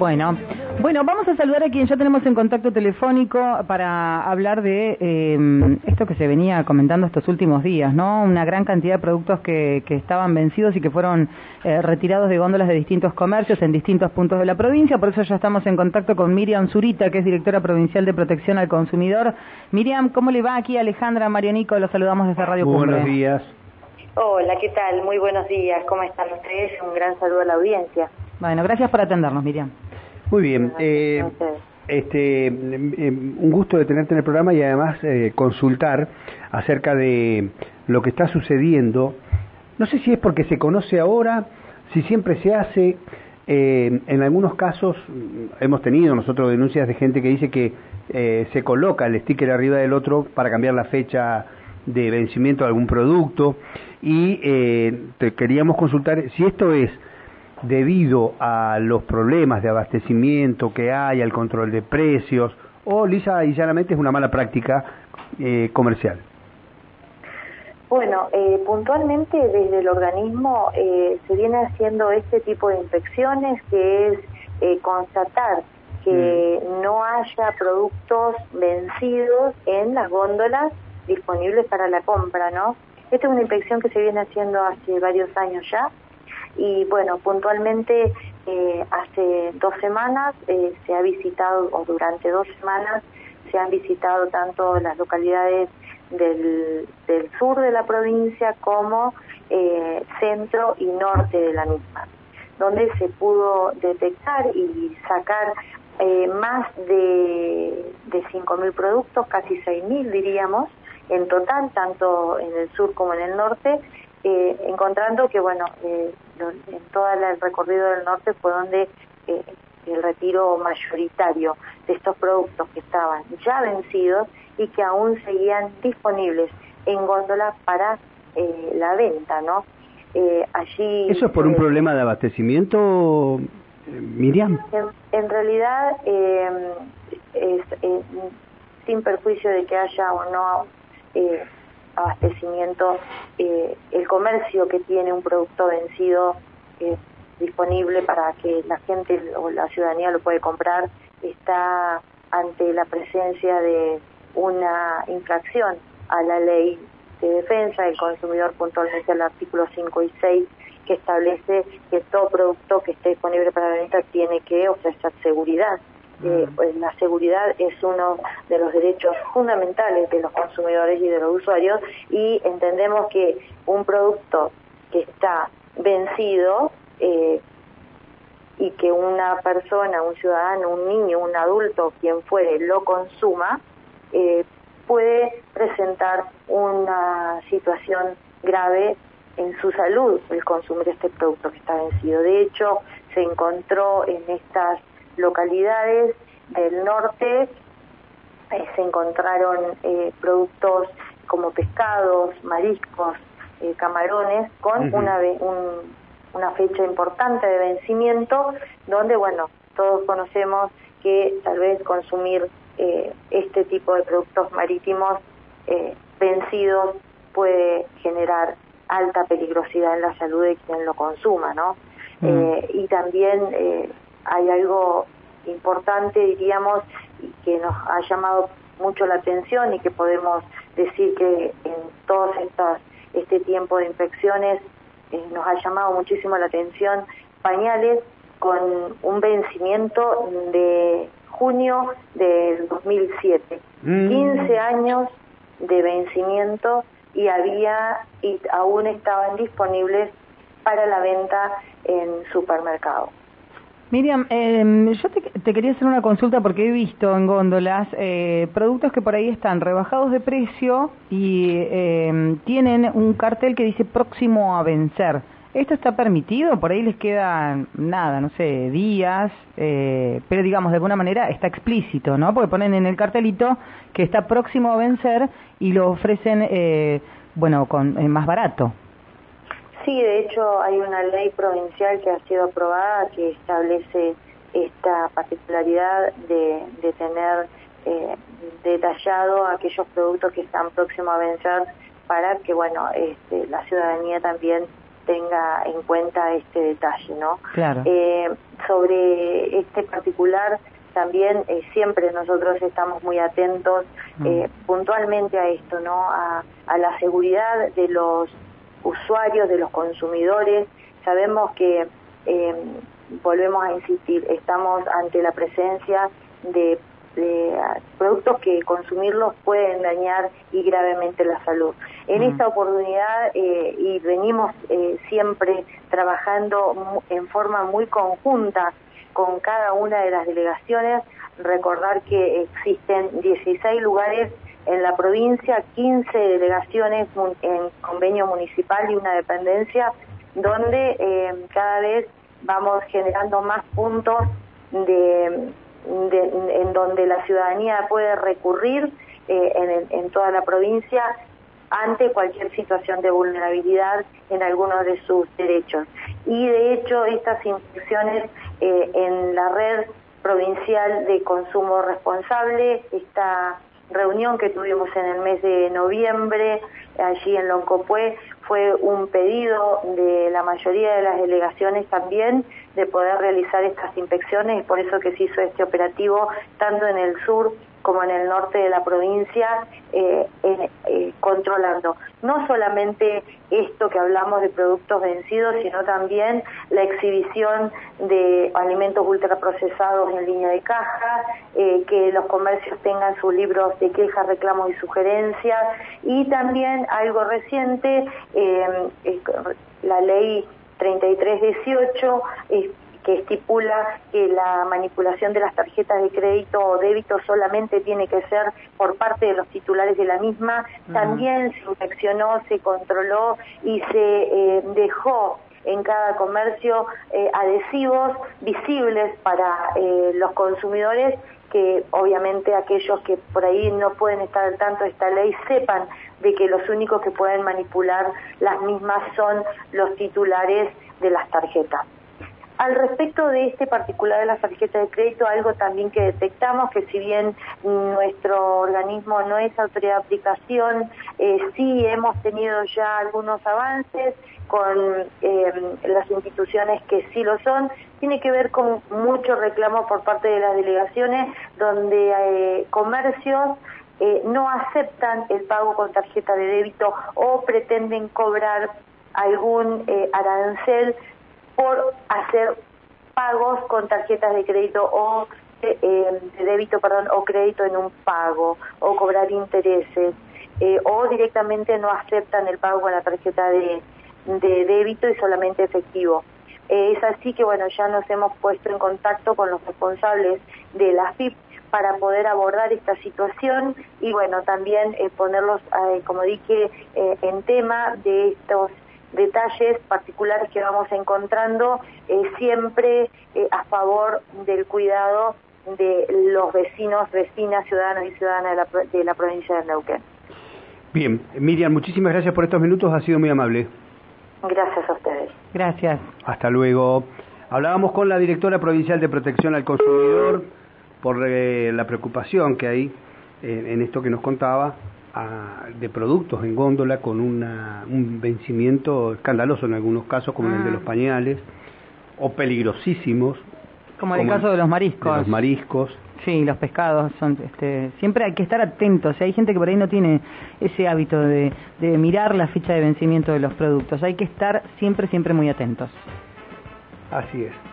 Bueno, bueno, vamos a saludar a quien ya tenemos en contacto telefónico para hablar de eh, esto que se venía comentando estos últimos días, ¿no? Una gran cantidad de productos que, que estaban vencidos y que fueron eh, retirados de góndolas de distintos comercios en distintos puntos de la provincia. Por eso ya estamos en contacto con Miriam Zurita, que es directora provincial de protección al consumidor. Miriam, ¿cómo le va aquí Alejandra Marianico? Los saludamos desde Radio Muy Cumbre. buenos días. Hola, ¿qué tal? Muy buenos días. ¿Cómo están ustedes? Un gran saludo a la audiencia. Bueno, gracias por atendernos, Miriam. Muy bien. eh, este, eh, un gusto de tenerte en el programa y además eh, consultar acerca de lo que está sucediendo. No sé si es porque se conoce ahora, si siempre se hace. eh, en algunos casos mm, hemos tenido nosotros denuncias de gente que dice que eh, se coloca el sticker arriba del otro para cambiar la fecha de vencimiento de algún producto y eh, te queríamos consultar si esto es debido a los problemas de abastecimiento que hay, al control de precios, o lisa y llanamente es una mala práctica eh, comercial. Bueno, eh, puntualmente desde el organismo eh, se viene haciendo este tipo de inspecciones que es eh, constatar que no haya productos vencidos en las góndolas disponibles para la compra, ¿no? Esta es una inspección que se viene haciendo hace varios años ya y bueno, puntualmente eh, hace dos semanas eh, se ha visitado, o durante dos semanas, se han visitado tanto las localidades del, sur de la provincia como eh, centro y norte de la misma, donde se pudo detectar y sacar eh, más de, de 5.000 productos, casi 6.000 diríamos, en total, tanto en el sur como en el norte, eh, encontrando que, bueno, eh, lo- en todo el recorrido del norte fue donde eh, el retiro mayoritario de estos productos que estaban ya vencidos y que aún seguían disponibles en góndolas para eh, la venta, ¿no? Eh, allí... ¿Eso es por un problema de abastecimiento, Miriam? en, en realidad, eh, es, eh, sin perjuicio de que haya o no eh, abastecimiento, eh, el comercio que tiene un producto vencido eh, disponible para que la gente o la ciudadanía lo puede comprar está ante la presencia de una infracción a la ley de defensa del consumidor, puntualmente al artículo 5 y 6, que establece que todo producto que esté disponible para la venta tiene que ofrecer seguridad. Eh, pues la seguridad es uno de los derechos fundamentales de los consumidores y de los usuarios y entendemos que un producto que está vencido eh, y que una persona, un ciudadano, un niño, un adulto, quien fuere, lo consuma, eh, puede presentar una situación grave en su salud el consumir este producto que está vencido. De hecho, se encontró en estas localidades del norte, eh, se encontraron eh, productos como pescados, mariscos, eh, camarones, con Ujú. una, ve- un- una fecha importante de vencimiento, donde, bueno, todos conocemos que tal vez consumir eh, este tipo de productos marítimos vencidos puede generar alta peligrosidad en la salud de quien lo consuma, ¿no? Mm. Y también eh, hay algo importante, diríamos, y que nos ha llamado mucho la atención y que podemos decir que en todos estas, este tiempo de infecciones eh, nos ha llamado muchísimo la atención pañales con un vencimiento de junio del 2007. Mm. 15 años de vencimiento y había y aún estaban disponibles para la venta en supermercados. Miriam, eh, yo te, quería hacer una consulta porque he visto en góndolas eh, productos que por ahí están rebajados de precio y eh, tienen un cartel que dice próximo a vencer. ¿Esto está permitido? Por ahí les quedan, nada, no sé, días, eh, pero digamos, de alguna manera está explícito, ¿no? Porque ponen en el cartelito que está próximo a vencer y lo ofrecen, eh, bueno, con eh, más barato. Sí, de hecho hay una ley provincial que ha sido aprobada que establece esta particularidad de, de tener eh, detallado aquellos productos que están próximos a vencer para que bueno este, la ciudadanía también tenga en cuenta este detalle, ¿no? Claro. Eh, sobre este particular, también eh, siempre nosotros estamos muy atentos mm. eh, puntualmente a esto, ¿no? A, a, la seguridad de los usuarios, de los consumidores. Sabemos que, eh, volvemos a insistir, estamos ante la presencia de de productos que consumirlos pueden dañar y gravemente la salud. En esta oportunidad, eh, y venimos eh, siempre trabajando en forma muy conjunta con cada una de las delegaciones, recordar que existen 16 lugares en la provincia, 15 delegaciones en convenio municipal y una dependencia, donde eh, cada vez vamos generando más puntos de en donde la ciudadanía puede recurrir eh, en, toda la provincia ante cualquier situación de vulnerabilidad en algunos de sus derechos. Y de hecho estas inspecciones eh, en la red provincial de consumo responsable, esta reunión que tuvimos en el mes de noviembre allí en Loncopué fue un pedido de la mayoría de las delegaciones también de poder realizar estas inspecciones por eso que se hizo este operativo tanto en el sur como en el norte de la provincia, eh, eh, controlando. No solamente esto que hablamos de productos vencidos, sino también la exhibición de alimentos ultraprocesados en línea de caja, eh, que los comercios tengan sus libros de quejas, reclamos y sugerencias, y también algo reciente, la ley 3318 que estipula que la manipulación de las tarjetas de crédito o débito solamente tiene que ser por parte de los titulares de la misma, también se inspeccionó, se controló y se eh, dejó en cada comercio eh, adhesivos visibles para eh, los consumidores que obviamente aquellos que por ahí no pueden estar al tanto de esta ley sepan de que los únicos que pueden manipular las mismas son los titulares de las tarjetas. Al respecto de este particular de las tarjetas de crédito, algo también que detectamos, que si bien nuestro organismo no es autoridad de aplicación, eh, sí hemos tenido ya algunos avances con eh, las instituciones que sí lo son, tiene que ver con mucho reclamo por parte de las delegaciones, donde eh, comercios no aceptan el pago con tarjeta de débito o pretenden cobrar algún arancel por hacer pagos con tarjetas de crédito o eh, de débito, perdón, o crédito en un pago, o cobrar intereses, eh, o directamente no aceptan el pago con la tarjeta de, de débito y solamente efectivo. Eh, es así que, bueno, ya nos hemos puesto en contacto con los responsables de la FIP para poder abordar esta situación y, bueno, también ponerlos, como dije, en tema de estos detalles particulares que vamos encontrando, eh, siempre eh, a favor del cuidado de los vecinos, vecinas, ciudadanos y ciudadanas de la, de la provincia de Neuquén. Bien, Miriam, muchísimas gracias por estos minutos, ha sido muy amable. Gracias a ustedes. Gracias. Hasta luego. Hablábamos con la directora provincial de protección al consumidor por eh, la preocupación que hay en esto que nos contaba de productos en góndola con un vencimiento escandaloso en algunos casos, como el de los ah. pañales, o peligrosísimos. Como en el caso de los mariscos. los mariscos. Sí, los pescados son, este, siempre hay que estar atentos. Hay gente que por ahí no tiene ese hábito de, de mirar la fecha de vencimiento de los productos. Hay que estar siempre, siempre muy atentos. Así es.